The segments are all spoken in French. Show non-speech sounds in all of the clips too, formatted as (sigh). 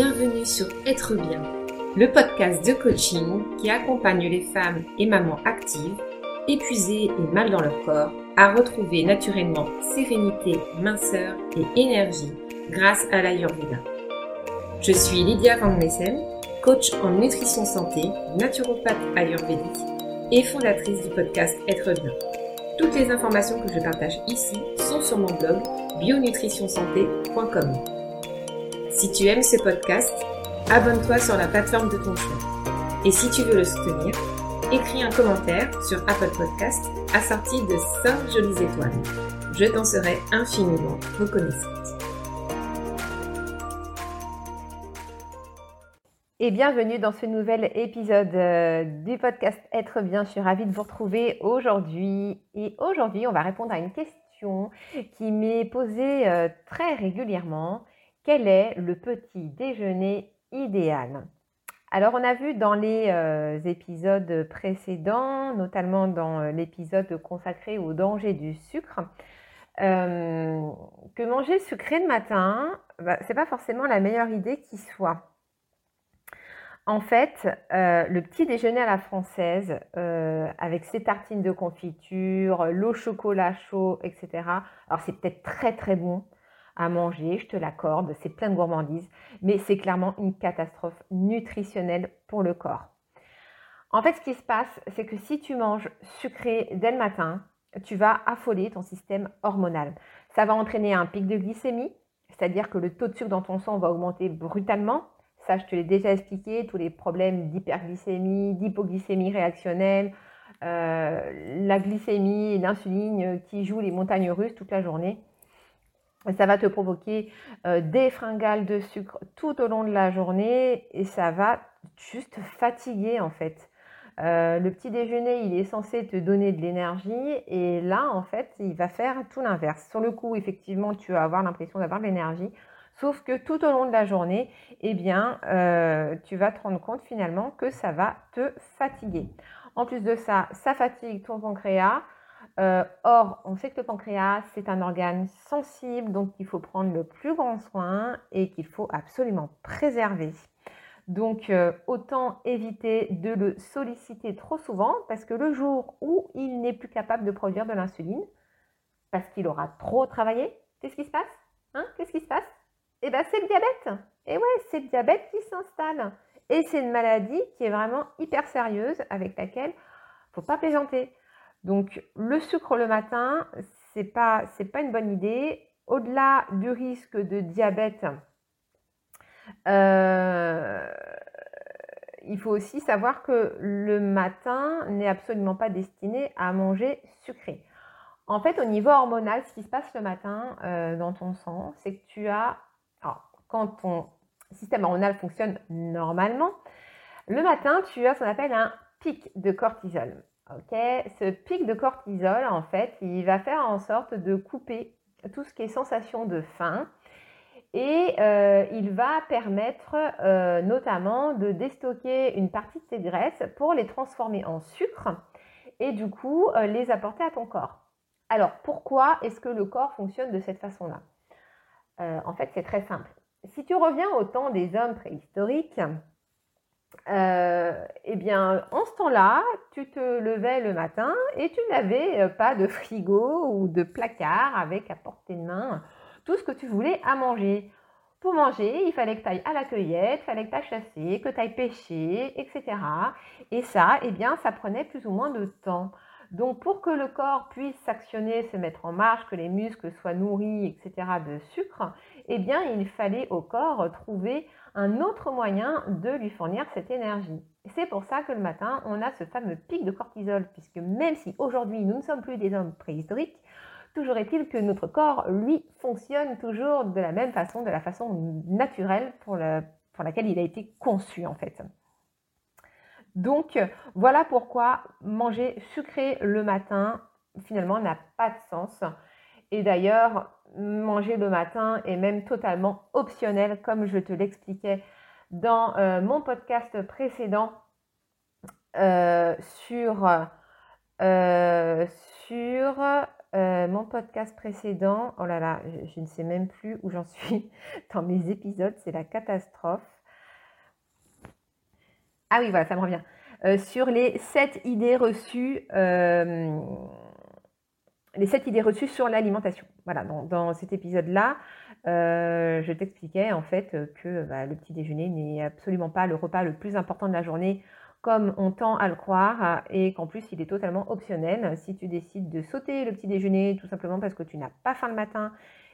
bienvenue sur Être bien, le podcast de coaching qui accompagne les femmes et mamans actives, épuisées et mal dans leur corps, à retrouver naturellement sérénité, minceur et énergie grâce à l'Ayurveda. Je suis Lydia Van coach en nutrition santé, naturopathe ayurvédique et fondatrice du podcast Être bien. Toutes les informations que je partage ici sont sur mon blog bionutritionsanté.com. Si tu aimes ce podcast, abonne-toi sur la plateforme de ton choix. Et si tu veux le soutenir, écris un commentaire sur Apple Podcast assorti de 5 jolies étoiles. Je t'en serai infiniment reconnaissante. Et bienvenue dans ce nouvel épisode euh, du podcast Être bien. Je suis ravie de vous retrouver aujourd'hui. Et aujourd'hui, on va répondre à une question qui m'est posée euh, très régulièrement quel est le petit déjeuner idéal? Alors on a vu dans les euh, épisodes précédents, notamment dans euh, l'épisode consacré au danger du sucre, euh, que manger sucré le matin, bah, ce n'est pas forcément la meilleure idée qui soit. En fait, le petit déjeuner à la française, avec ses tartines de confiture, l'eau chocolat chaud, etc. Alors c'est peut-être très très bon, à manger, je te l'accorde, c'est plein de gourmandise, mais c'est clairement une catastrophe nutritionnelle pour le corps. En fait, ce qui se passe, c'est que si tu manges sucré dès le matin, tu vas affoler ton système hormonal. Ça va entraîner un pic de glycémie, c'est-à-dire que le taux de sucre dans ton sang va augmenter brutalement. Ça, je te l'ai déjà expliqué, tous les problèmes d'hyperglycémie, d'hypoglycémie réactionnelle, euh, la glycémie et l'insuline qui jouent les montagnes russes toute la journée ça va te provoquer euh, des fringales de sucre tout au long de la journée et ça va juste fatiguer en fait. Euh, le petit déjeuner, il est censé te donner de l'énergie et là, en fait, il va faire tout l'inverse. Sur le coup, effectivement, tu vas avoir l'impression d'avoir de l'énergie, sauf que tout au long de la journée, eh bien, euh, tu vas te rendre compte finalement que ça va te fatiguer. En plus de ça, ça fatigue ton pancréas, euh, or, on sait que le pancréas, c'est un organe sensible, donc il faut prendre le plus grand soin et qu'il faut absolument préserver. Donc, euh, autant éviter de le solliciter trop souvent parce que le jour où il n'est plus capable de produire de l'insuline, parce qu'il aura trop travaillé, qu'est-ce qui se passe? Hein? Qu'est-ce qui se passe? Eh bien, c'est le diabète. Et ouais, c'est le diabète qui s'installe. Et c'est une maladie qui est vraiment hyper sérieuse avec laquelle il ne faut pas plaisanter. Donc le sucre le matin, c'est pas pas une bonne idée. Au-delà du risque de diabète, euh, il faut aussi savoir que le matin n'est absolument pas destiné à manger sucré. En fait, au niveau hormonal, ce qui se passe le matin euh, dans ton sang, c'est que tu as, quand ton système hormonal fonctionne normalement, le matin, tu as ce qu'on appelle un pic de cortisol. Ce pic de cortisol, en fait, il va faire en sorte de couper tout ce qui est sensation de faim et euh, il va permettre euh, notamment de déstocker une partie de tes graisses pour les transformer en sucre et du coup euh, les apporter à ton corps. Alors pourquoi est-ce que le corps fonctionne de cette façon-là? En fait, c'est très simple. Si tu reviens au temps des hommes préhistoriques, euh, eh bien, en ce temps-là, tu te levais le matin et tu n'avais euh, pas de frigo ou de placard avec à portée de main tout ce que tu voulais à manger. Pour manger, il fallait que tu ailles à la cueillette, il fallait que tu ailles chasser, que tu ailles pêcher, etc. Et ça, eh bien, ça prenait plus ou moins de temps. Donc, pour que le corps puisse s'actionner, se mettre en marche, que les muscles soient nourris, etc., de sucre, eh bien, il fallait au corps trouver un autre moyen de lui fournir cette énergie. C'est pour ça que le matin, on a ce fameux pic de cortisol, puisque même si aujourd'hui nous ne sommes plus des hommes préhistoriques, toujours est-il que notre corps, lui, fonctionne toujours de la même façon, de la façon naturelle pour, pour laquelle il a été conçu en fait. Donc voilà pourquoi manger sucré le matin, finalement, n'a pas de sens. Et d'ailleurs, manger le matin est même totalement optionnel, comme je te l'expliquais dans euh, mon podcast précédent euh, sur, euh, mon podcast précédent. Oh là là, je, ne sais même plus où j'en suis (laughs) dans mes épisodes, c'est la catastrophe. Ah oui, voilà, ça me revient. Sur les sept idées reçues, les sept idées reçues sur l'alimentation. Voilà, dans, cet épisode-là, je t'expliquais en fait que bah, le petit déjeuner n'est absolument pas le repas le plus important de la journée comme on tend à le croire et qu'en plus il est totalement optionnel. Si tu décides de sauter le petit déjeuner tout simplement parce que tu n'as pas faim le matin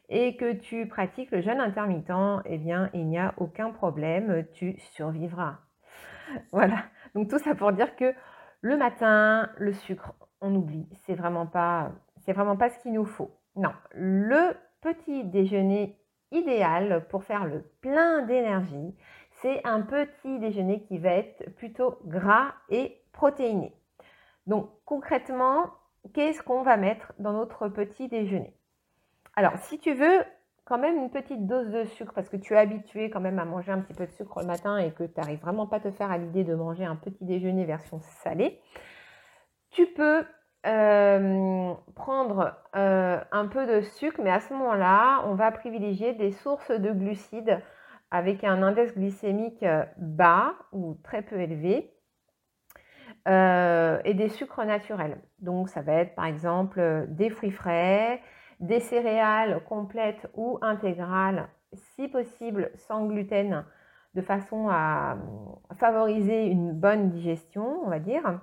et que tu pratiques le jeûne intermittent, eh bien il n'y a aucun problème, tu survivras. Voilà. Donc tout ça pour dire que le matin, le sucre, on oublie. C'est vraiment pas, c'est vraiment pas ce qu'il nous faut. Non, le petit déjeuner idéal pour faire le plein d'énergie, c'est un petit déjeuner qui va être plutôt gras et protéiné. Donc concrètement, qu'est-ce qu'on va mettre dans notre petit déjeuner? Alors si tu veux quand même une petite dose de sucre parce que tu es habitué quand même à manger un petit peu de sucre le matin et que tu n'arrives vraiment pas à te faire à l'idée de manger un petit déjeuner version salée, tu peux euh, prendre euh, un peu de sucre, mais à ce moment-là, on va privilégier des sources de glucides avec un index glycémique euh, bas ou très peu élevé et des sucres naturels. Donc ça va être par exemple des fruits frais, des céréales complètes ou intégrales, si possible sans gluten, de façon à favoriser une bonne digestion, on va dire.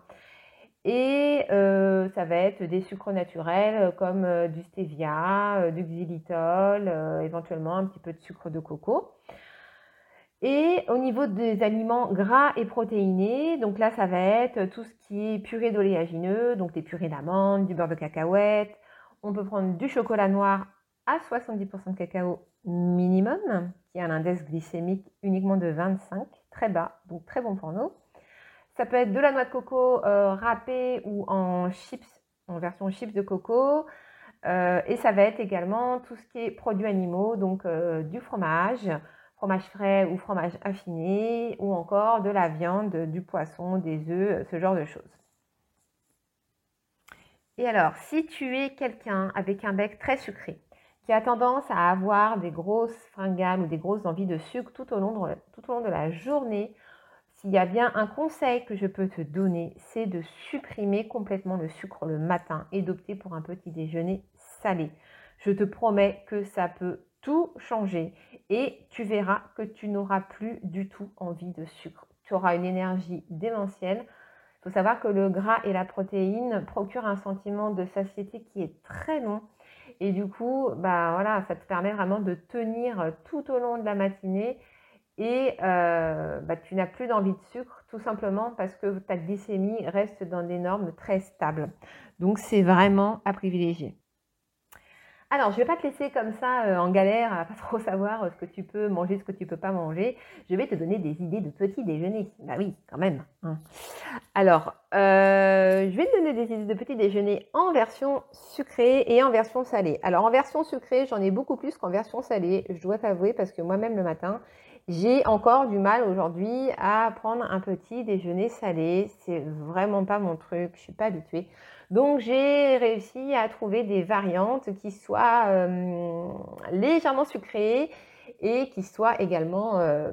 Et ça va être des sucres naturels comme du stevia, du xylitol, éventuellement un petit peu de sucre de coco. Et au niveau des aliments gras et protéinés, donc là, ça va être tout ce qui est purée d'oléagineux, donc des purées d'amandes, du beurre de cacahuète. On peut prendre du chocolat noir à 70% de cacao minimum, qui a un index glycémique uniquement de 25, très bas, donc très bon pour nous. Ça peut être de la noix de coco euh, râpée ou en chips, en version chips de coco. Euh, et ça va être également tout ce qui est produits animaux, donc euh, du fromage, fromage frais ou fromage affiné, ou encore de la viande, du poisson, des œufs, ce genre de choses. Et alors, si tu es quelqu'un avec un bec très sucré, qui a tendance à avoir des grosses fringales ou des grosses envies de sucre tout au long de, tout au long de la journée, s'il y a bien un conseil que je peux te donner, c'est de supprimer complètement le sucre le matin et d'opter pour un petit déjeuner salé. Je te promets que ça peut tout changer et tu verras que tu n'auras plus du tout envie de sucre. Tu auras une énergie démentielle. Il faut savoir que le gras et la protéine procurent un sentiment de satiété qui est très long. Et du coup, bah voilà, ça te permet vraiment de tenir tout au long de la matinée et euh, bah, tu n'as plus d'envie de sucre tout simplement parce que ta glycémie reste dans des normes très stables. Donc c'est vraiment à privilégier. Alors, je ne vais pas te laisser comme ça euh, en galère à pas trop savoir ce que tu peux manger, ce que tu ne peux pas manger. Je vais te donner des idées de petit déjeuner. Bah oui, quand même. Hein. Alors, euh, je vais te donner des idées de petit déjeuner en version sucrée et en version salée. Alors, en version sucrée, j'en ai beaucoup plus qu'en version salée. Je dois t'avouer parce que moi-même le matin, j'ai encore du mal aujourd'hui à prendre un petit déjeuner salé. C'est vraiment pas mon truc. Je suis pas habituée. Donc j'ai réussi à trouver des variantes qui soient euh, légèrement sucrées et qui soient également euh,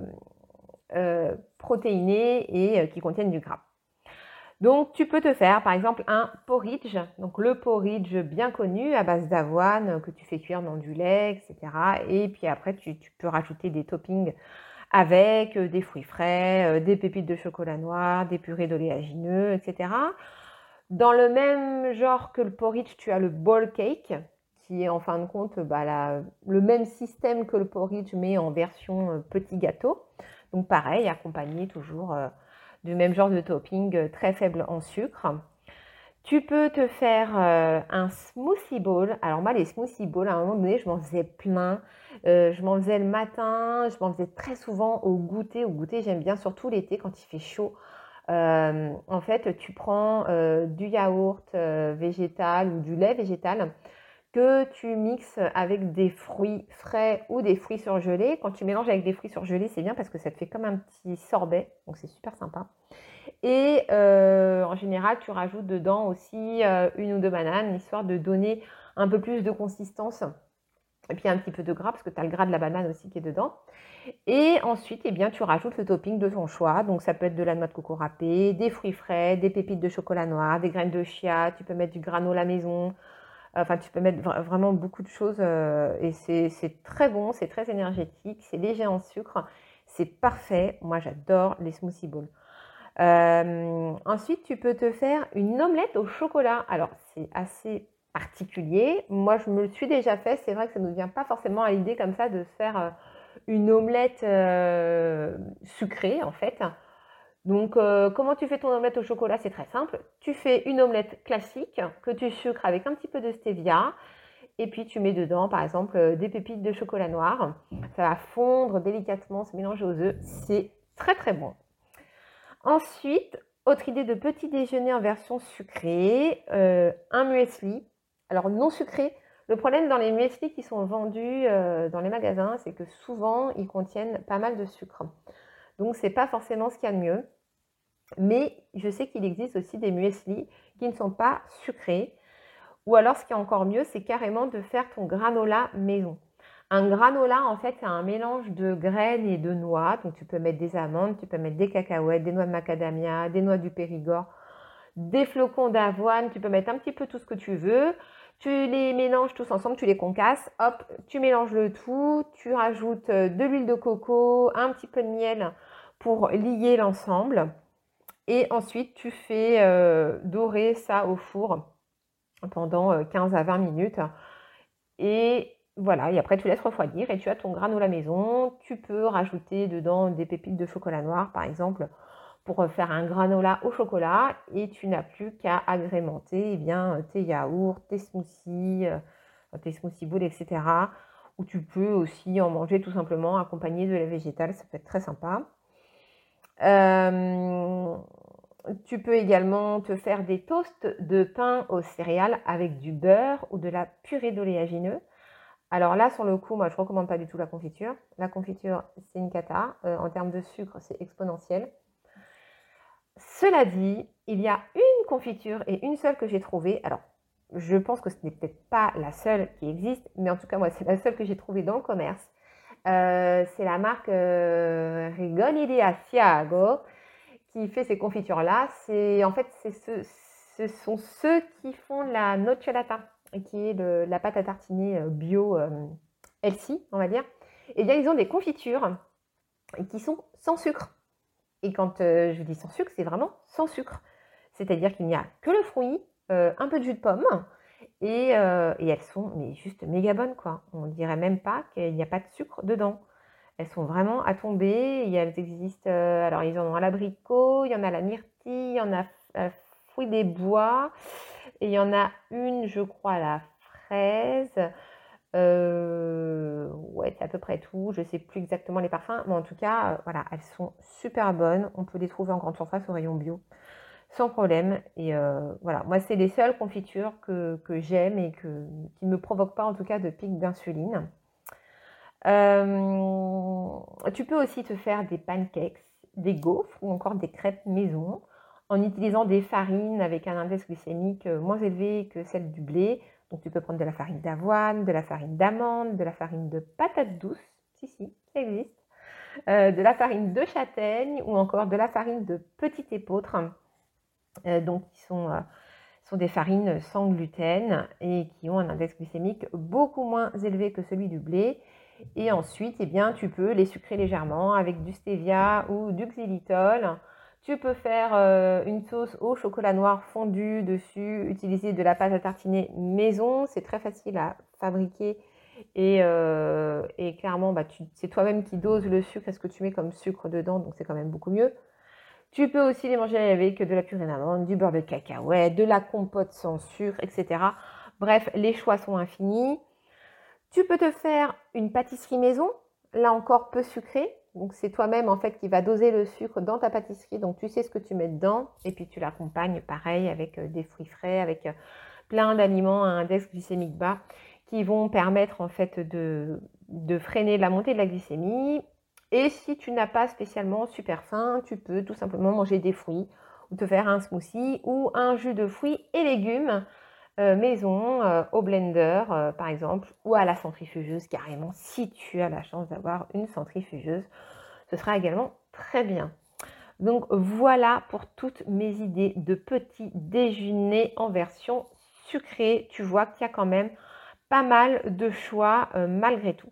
euh, protéinées et qui contiennent du gras. Donc tu peux te faire par exemple un porridge, donc le porridge bien connu à base d'avoine que tu fais cuire dans du lait, etc. Et puis après tu, peux rajouter des toppings avec des fruits frais, des pépites de chocolat noir, des purées d'oléagineux, etc. Dans le même genre que le porridge, tu as le bowl cake, qui est en fin de compte bah, le même système que le porridge, mais en version euh, petit gâteau. Donc pareil, accompagné toujours euh, du même genre de topping euh, très faible en sucre. Tu peux te faire un smoothie bowl. Alors moi, les smoothie bowls, à un moment donné, je m'en faisais plein. je m'en faisais le matin, je m'en faisais très souvent au goûter. Au goûter, j'aime bien, surtout l'été quand il fait chaud. Euh, en fait, tu prends euh, du yaourt euh, végétal ou du lait végétal que tu mixes avec des fruits frais ou des fruits surgelés. Quand tu mélanges avec des fruits surgelés, c'est bien parce que ça te fait comme un petit sorbet, donc c'est super sympa. Et en général, tu rajoutes dedans aussi une ou deux bananes, histoire de donner un peu plus de consistance. Et puis un petit peu de gras, parce que tu as le gras de la banane aussi qui est dedans. Et ensuite, eh bien, tu rajoutes le topping de ton choix. Donc ça peut être de la noix de coco râpée, des fruits frais, des pépites de chocolat noir, des graines de chia, tu peux mettre du granola maison. Enfin, tu peux mettre vraiment beaucoup de choses euh, et c'est très bon, c'est très énergétique, c'est léger en sucre, c'est parfait. Moi, j'adore les smoothie bowls. Euh, ensuite, tu peux te faire une omelette au chocolat. Alors, c'est assez particulier. Moi, je me le suis déjà fait. C'est vrai que ça ne nous vient pas forcément à l'idée comme ça de se faire euh, une omelette sucrée, en fait. Donc, comment tu fais ton omelette au chocolat? C'est très simple. Tu fais une omelette classique que tu sucres avec un petit peu de stevia. Et puis, tu mets dedans, par exemple, des pépites de chocolat noir. Ça va fondre délicatement, se mélanger aux œufs. C'est très, très bon. Ensuite, autre idée de petit déjeuner en version sucrée, euh, un muesli. Alors non sucré. Le problème dans les muesli qui sont vendus euh, dans les magasins, c'est que souvent ils contiennent pas mal de sucre. Donc c'est pas forcément ce qu'il y a de mieux. Mais je sais qu'il existe aussi des muesli qui ne sont pas sucrés. Ou alors ce qui est encore mieux, c'est carrément de faire ton granola maison. Un granola, en fait, c'est un mélange de graines et de noix. Donc, tu peux mettre des amandes, tu peux mettre des cacahuètes, des noix de macadamia, des noix du Périgord, des flocons d'avoine. Tu peux mettre un petit peu tout ce que tu veux. Tu les mélanges tous ensemble, tu les concasses. Hop, tu mélanges le tout. Tu rajoutes euh, de l'huile de coco, un petit peu de miel pour lier l'ensemble. Et ensuite, tu fais euh, dorer ça au four pendant 15 euh, à 20 minutes. Et voilà, et après tu laisses refroidir et tu as ton granola maison. Tu peux rajouter dedans des pépites de chocolat noir, par exemple, pour faire un granola au chocolat. Et tu n'as plus qu'à agrémenter eh bien, tes yaourts, tes smoothies, euh, tes smoothie bowls, etc. Ou tu peux aussi en manger tout simplement accompagné de la végétale, ça peut être très sympa. Euh, tu peux également te faire des toasts de pain aux céréales avec du beurre ou de la purée d'oléagineux. Alors là, sur le coup, moi, je ne recommande pas du tout la confiture. La confiture, c'est une cata. Euh, en termes de sucre, c'est exponentiel. Cela dit, il y a une confiture et une seule que j'ai trouvée. Alors, je pense que ce n'est peut-être pas la seule qui existe, mais en tout cas, moi, c'est la seule que j'ai trouvée dans le commerce. Euh, c'est la marque euh, Rigoni di Asiago qui fait ces confitures-là. En fait, ce, sont ceux qui font la nocciolata qui est la pâte à tartiner euh, bio euh, healthy, on va dire, eh bien ils ont des confitures qui sont sans sucre. Et quand je dis sans sucre, c'est vraiment sans sucre. C'est-à-dire qu'il n'y a que le fruit, un peu de jus de pomme, et, elles sont mais juste méga bonnes, quoi. On dirait même pas qu'il n'y a pas de sucre dedans. Elles sont vraiment à tomber, elles existent, alors ils en ont à l'abricot, il y en a à la myrtille, il y en a à fruits des bois, et il y en a une, je crois, à la fraise. Euh, ouais, c'est à peu près tout. Je ne sais plus exactement les parfums, mais en tout cas, euh, voilà, elles sont super bonnes. On peut les trouver en grande surface au rayon bio sans problème. Et euh, voilà, moi, c'est les seules confitures que, j'aime et que, qui ne me provoquent pas en tout cas de pic d'insuline. tu peux aussi te faire des pancakes, des gaufres ou encore des crêpes maison en utilisant des farines avec un index glycémique euh, moins élevé que celle du blé. Donc tu peux prendre de la farine d'avoine, de la farine d'amande, de la farine de patate douce, si si, ça existe, euh, de la farine de châtaigne ou encore de la farine de petit épeautre, euh, donc qui sont, sont des farines sans gluten et qui ont un index glycémique beaucoup moins élevé que celui du blé. Et ensuite, eh bien, tu peux les sucrer légèrement avec du stevia ou du xylitol tu peux faire euh, une sauce au chocolat noir fondu dessus, utiliser de la pâte à tartiner maison, c'est très facile à fabriquer et, euh, clairement bah, c'est toi-même qui doses le sucre est ce que tu mets comme sucre dedans, donc c'est quand même beaucoup mieux. Tu peux aussi les manger avec de la purée d'amande, du beurre de cacahuète, de la compote sans sucre, etc. Bref, les choix sont infinis. Tu peux te faire une pâtisserie maison, là encore peu sucrée, donc c'est toi-même en fait qui va doser le sucre dans ta pâtisserie. Donc tu sais ce que tu mets dedans et puis tu l'accompagnes pareil avec euh, des fruits frais, avec euh, plein d'aliments à index glycémique bas qui vont permettre en fait de, de freiner la montée de la glycémie. Et si tu n'as pas spécialement super faim, tu peux tout simplement manger des fruits ou te faire un smoothie ou un jus de fruits et légumes maison au blender par exemple ou à la centrifugeuse carrément si tu as la chance d'avoir une centrifugeuse ce sera également très bien donc voilà pour toutes mes idées de petit déjeuner en version sucrée. Tu vois qu'il y a quand même pas mal de choix euh, malgré tout.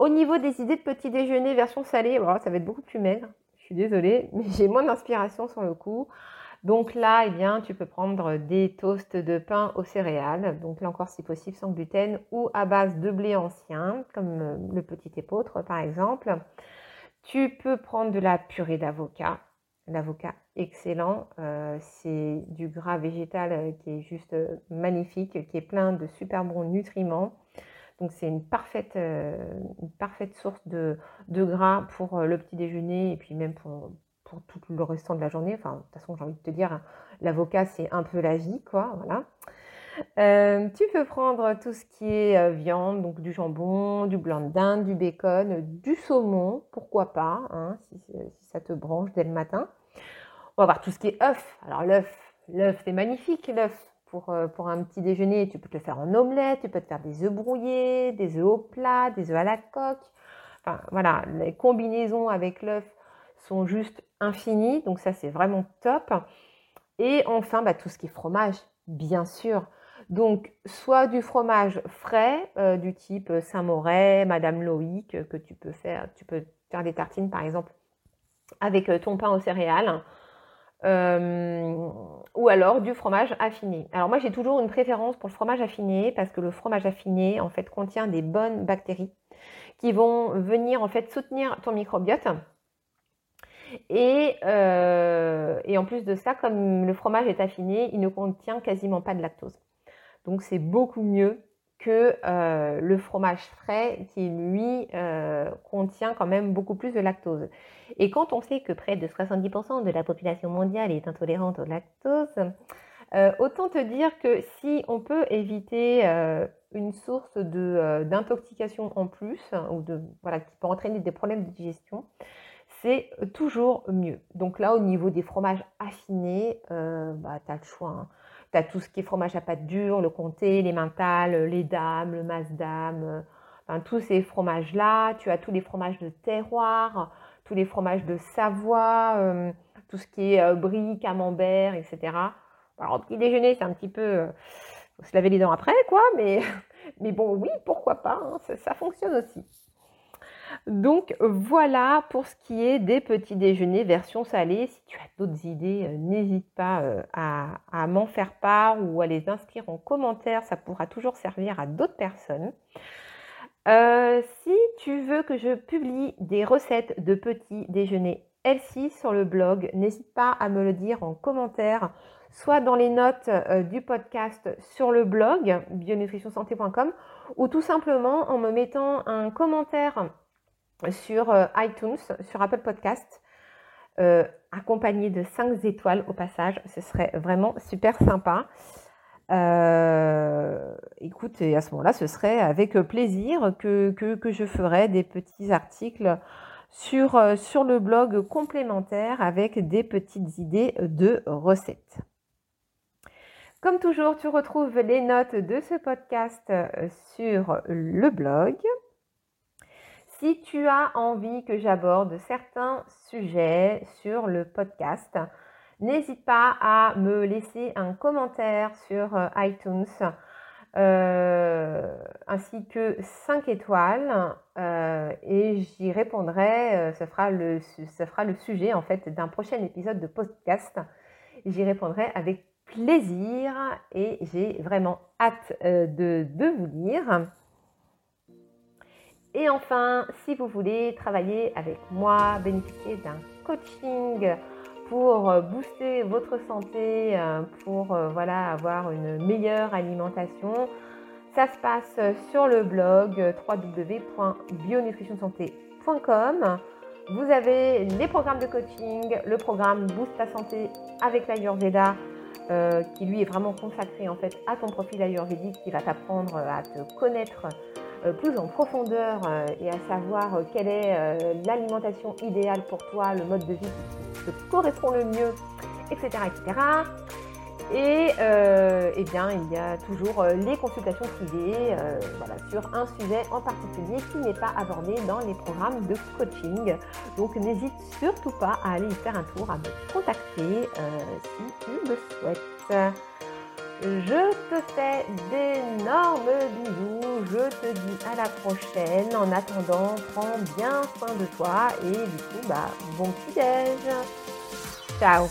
Au niveau des idées de petit déjeuner version salée, ça va être beaucoup plus maigre. Je suis désolée, (laughs) mais j'ai moins d'inspiration sur le coup. Donc là, eh bien, tu peux prendre des toasts de pain aux céréales, donc là encore si possible sans gluten ou à base de blé ancien, comme euh, le petit épeautre par exemple. Tu peux prendre de la purée d'avocat. L'avocat excellent, euh, c'est du gras végétal euh, qui est juste magnifique, qui est plein de super bons nutriments. Donc c'est une parfaite, parfaite source de, gras pour le petit déjeuner et puis même pour, tout le restant de la journée. Enfin, de toute façon, j'ai envie de te dire, l'avocat, c'est un peu la vie, quoi. Voilà. Euh, tu peux prendre tout ce qui est euh, viande, donc du jambon, du blanc de dinde, du bacon, du saumon, pourquoi pas, hein, si, ça te branche dès le matin. On va voir tout ce qui est œuf. Alors l'œuf, l'œuf c'est magnifique, l'œuf. Pour, euh, pour un petit déjeuner, tu peux te le faire en omelette, tu peux te faire des œufs brouillés, des œufs au plat, des œufs à la coque. Enfin voilà, les combinaisons avec l'œuf sont juste infinies, donc ça c'est vraiment top. Et enfin, bah, tout ce qui est fromage, bien sûr. Donc, soit du fromage frais, euh, du type Saint-Moret, Madame Loïc, que tu peux faire. Tu peux faire des tartines, par exemple, avec euh, ton pain aux céréales. Euh, ou alors du fromage affiné. Alors moi j'ai toujours une préférence pour le fromage affiné parce que le fromage affiné en fait contient des bonnes bactéries qui vont venir en fait soutenir ton microbiote. Et, et en plus de ça, comme le fromage est affiné, il ne contient quasiment pas de lactose. Donc c'est beaucoup mieux que euh, le fromage frais qui lui euh, contient quand même beaucoup plus de lactose. Et quand on sait que près de 70% de la population mondiale est intolérante au lactose, euh, autant te dire que si on peut éviter une source d'intoxication en plus, ou de, voilà, qui peut entraîner des problèmes de digestion, c'est toujours mieux. Donc là, au niveau des fromages affinés, bah, tu as le choix. Hein. Tu as tout ce qui est fromage à pâte dure, le comté, les mentales, les dames, le masdam, enfin, tous ces fromages-là. Tu as tous les fromages de terroir, tous les fromages de Savoie, euh, tout ce qui est euh, brie, camembert, etc. Alors, petit déjeuner, c'est un petit peu. Euh, faut se laver les dents après, quoi, mais, (laughs) mais bon, oui, pourquoi pas, hein, ça fonctionne aussi. Donc voilà pour ce qui est des petits déjeuners version salée. Si tu as d'autres idées, euh, n'hésite pas euh, à, m'en faire part ou à les inscrire en commentaire. Ça pourra toujours servir à d'autres personnes. Euh, si tu veux que je publie des recettes de petits déjeuners healthy sur le blog, n'hésite pas à me le dire en commentaire, soit dans les notes du podcast sur le blog bionutritionsanté.com ou tout simplement en me mettant un commentaire sur euh, iTunes, sur Apple Podcast, euh, accompagné de 5 étoiles au passage. Ce serait vraiment super sympa. Euh, écoute, et à ce moment-là, ce serait avec plaisir que, je ferai des petits articles sur le blog complémentaire avec des petites idées de recettes. Comme toujours, tu retrouves les notes de ce podcast sur le blog. Si tu as envie que j'aborde certains sujets sur le podcast, n'hésite pas à me laisser un commentaire sur euh, iTunes euh, ainsi que 5 étoiles euh, et j'y répondrai, ce, sera le, ce sera le sujet en fait d'un prochain épisode de podcast. J'y répondrai avec plaisir et j'ai vraiment hâte de, de vous lire. Et enfin, si vous voulez travailler avec moi, bénéficier d'un coaching pour euh, booster votre santé, euh, pour euh, voilà, avoir une meilleure alimentation, ça se passe sur le blog www.bionutritionsanté.com. Vous avez les programmes de coaching, le programme Boost ta santé avec l'Ayurveda, qui lui est vraiment consacré en fait à ton profil ayurvédique, qui va t'apprendre à te connaître plus en profondeur euh, et à savoir euh, quelle est l'alimentation idéale pour toi, le mode de vie qui te correspond le mieux, etc. etc. Et euh, eh bien, il y a toujours euh, les consultations privées euh, sur un sujet en particulier qui n'est pas abordé dans les programmes de coaching. Donc n'hésite surtout pas à aller y faire un tour, à me contacter si tu le souhaites. Je te fais d'énormes bisous. Je te dis à la prochaine. En attendant, prends bien soin de toi et du coup, bah, bon petit. Ciao